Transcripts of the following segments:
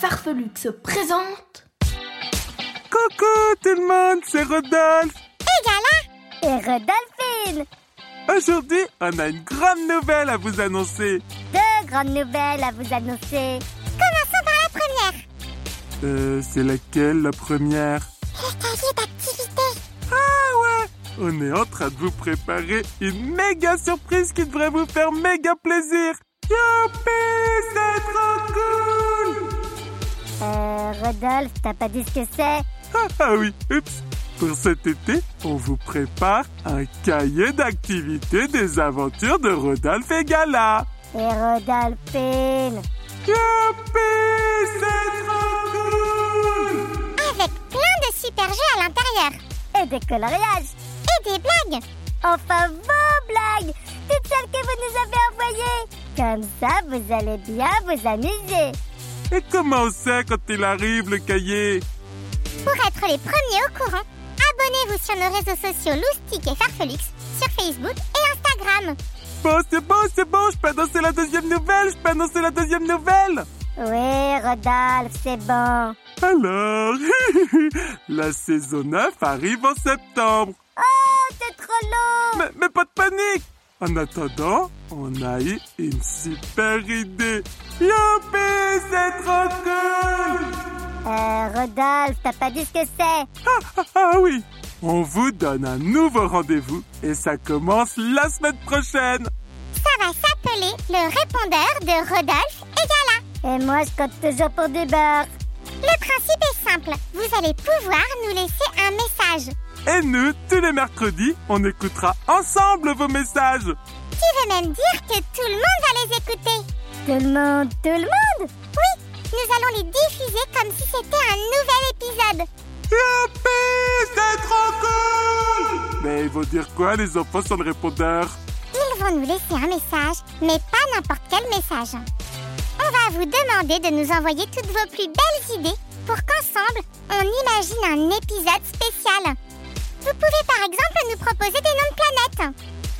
Farfelux se présentent Coucou tout le monde, c'est Rodolphe. Et Rodolphine Aujourd'hui, on a une grande nouvelle à vous annoncer. Deux grandes nouvelles à vous annoncer. Commençons par la première. Euh, c'est laquelle la première? Le cahier d'activité. Ah ouais On est en train de vous préparer une méga surprise qui devrait vous faire méga plaisir. Youpi, c'est trop cool Euh, Rodolphe, t'as pas dit ce que c'est? Ah, ah oui, oups. Pour cet été, on vous prépare un cahier d'activités des aventures de Rodolphe et Gala. Et Rodolphine? Youpi, c'est trop cool Avec plein de super jeux à l'intérieur. Et des coloriages. Et des blagues. Enfin, vos blagues Toutes celles que vous nous avez envoyées. Comme ça, vous allez bien vous amuser. Et comment on sait quand il arrive le cahier? Pour être les premiers au courant, abonnez-vous sur nos réseaux sociaux Loustic et Farfelux sur Facebook et Instagram. Bon, c'est bon, c'est bon, je peux annoncer la deuxième nouvelle, je peux annoncer la deuxième nouvelle Oui, Rodolphe, c'est bon. Alors, la saison 9 arrive en septembre. Oh, c'est trop long Mais, mais pas de panique En attendant, on a eu une super idée. Youpi, c'est trop cool Euh, Rodolphe, t'as pas dit ce que c'est? Ah, ah, ah oui On vous donne un nouveau rendez-vous et ça commence la semaine prochaine. Ça va s'appeler le répondeur de Rodolphe et Gala. Et moi, je compte toujours pour du beurre. Le principe est simple. Vous allez pouvoir nous laisser un message. Et nous, tous les mercredis, on écoutera ensemble vos messages. Tu veux même dire que tout le monde va les écouter Tout le monde Tout le monde Oui, nous allons les diffuser comme si c'était un nouvel épisode. Youpi, c'est trop cool Mais ils vont dire quoi les enfants sur le répondeur Ils vont nous laisser un message, mais pas n'importe quel message. On va vous demander de nous envoyer toutes vos plus belles idées pour qu'ensemble, on imagine un épisode spécial. Par exemple nous proposer des noms de planètes.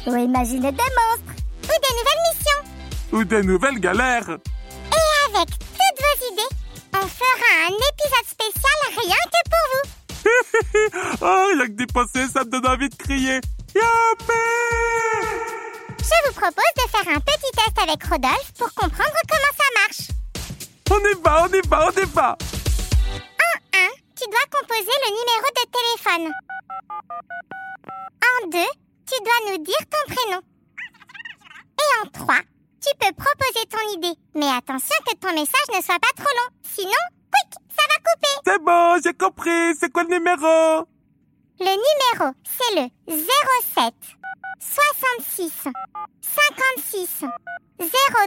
Ou imaginer des monstres. Ou des nouvelles missions. Ou des nouvelles galères Et avec toutes vos idées, on fera un épisode spécial rien que pour vous. Oh, rien que d'y penser, ça me donne envie de crier Youpi Je vous propose de faire un petit test avec Rodolphe pour comprendre comment ça marche. On y va, on y va, on y va En 1, tu dois composer le numéro de téléphone. En 2, tu dois nous dire ton prénom. Et en 3, tu peux proposer ton idée. Mais attention que ton message ne soit pas trop long. Sinon, quick, ça va couper. C'est bon, j'ai compris, c'est quoi le numéro? Le numéro, c'est le 07 66 56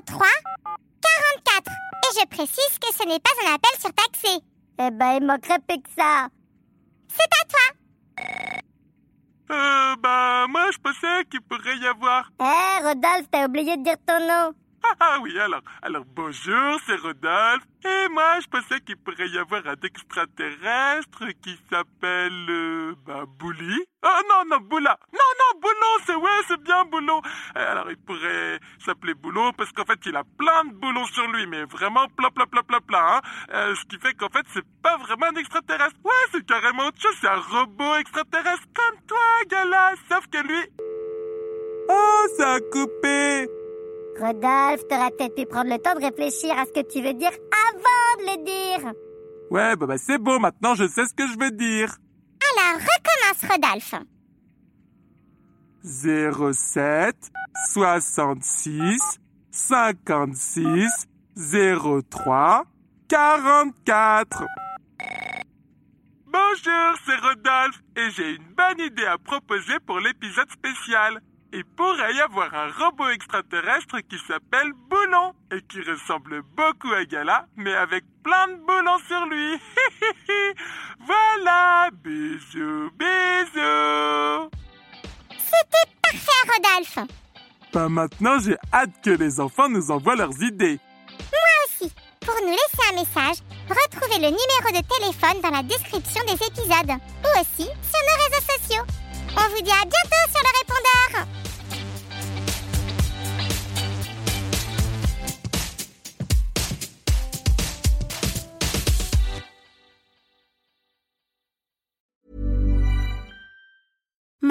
03 44. Et je précise que ce n'est pas un appel surtaxé. Eh ben, il manquerait plus que ça. C'est à toi. Euh, bah, moi, je pensais qu'il pourrait y avoir... Eh, Rodolphe, t'as oublié de dire ton nom. Ah, ah oui, alors, alors bonjour, c'est Rodolphe. Et moi, je pensais qu'il pourrait y avoir un extraterrestre qui s'appelle, euh, bah, Bouli. Oh non, non, Boula. Non, non, Boulon, c'est, ouais, c'est bien Boulon. Euh, Alors, il pourrait s'appeler Boulon parce qu'en fait, il a plein de boulons sur lui, mais vraiment plein, plein, plein, plein, plein, hein. Euh, ce qui fait qu'en fait, c'est pas vraiment un extraterrestre. Ouais, c'est carrément autre chose, c'est un robot extraterrestre comme toi, Gala, sauf que lui... Oh, ça a coupé Rodolphe, t'aurais peut-être pu prendre le temps de réfléchir à ce que tu veux dire avant de le dire. Ouais, bah, bah c'est bon, maintenant je sais ce que je veux dire. Alors, recommence, Rodolphe. 07 66 56 03 44. Bonjour, c'est Rodolphe et j'ai une bonne idée à proposer pour l'épisode spécial. Il pourrait y avoir un robot extraterrestre qui s'appelle Boulon et qui ressemble beaucoup à Gala, mais avec plein de boulons sur lui. voilà, bisous, bisous. C'était parfait, Rodolphe. Bah maintenant, j'ai hâte que les enfants nous envoient leurs idées. Moi aussi. Pour nous laisser un message, retrouvez le numéro de téléphone dans la description des épisodes ou aussi sur nos réseaux sociaux. On vous dit à bientôt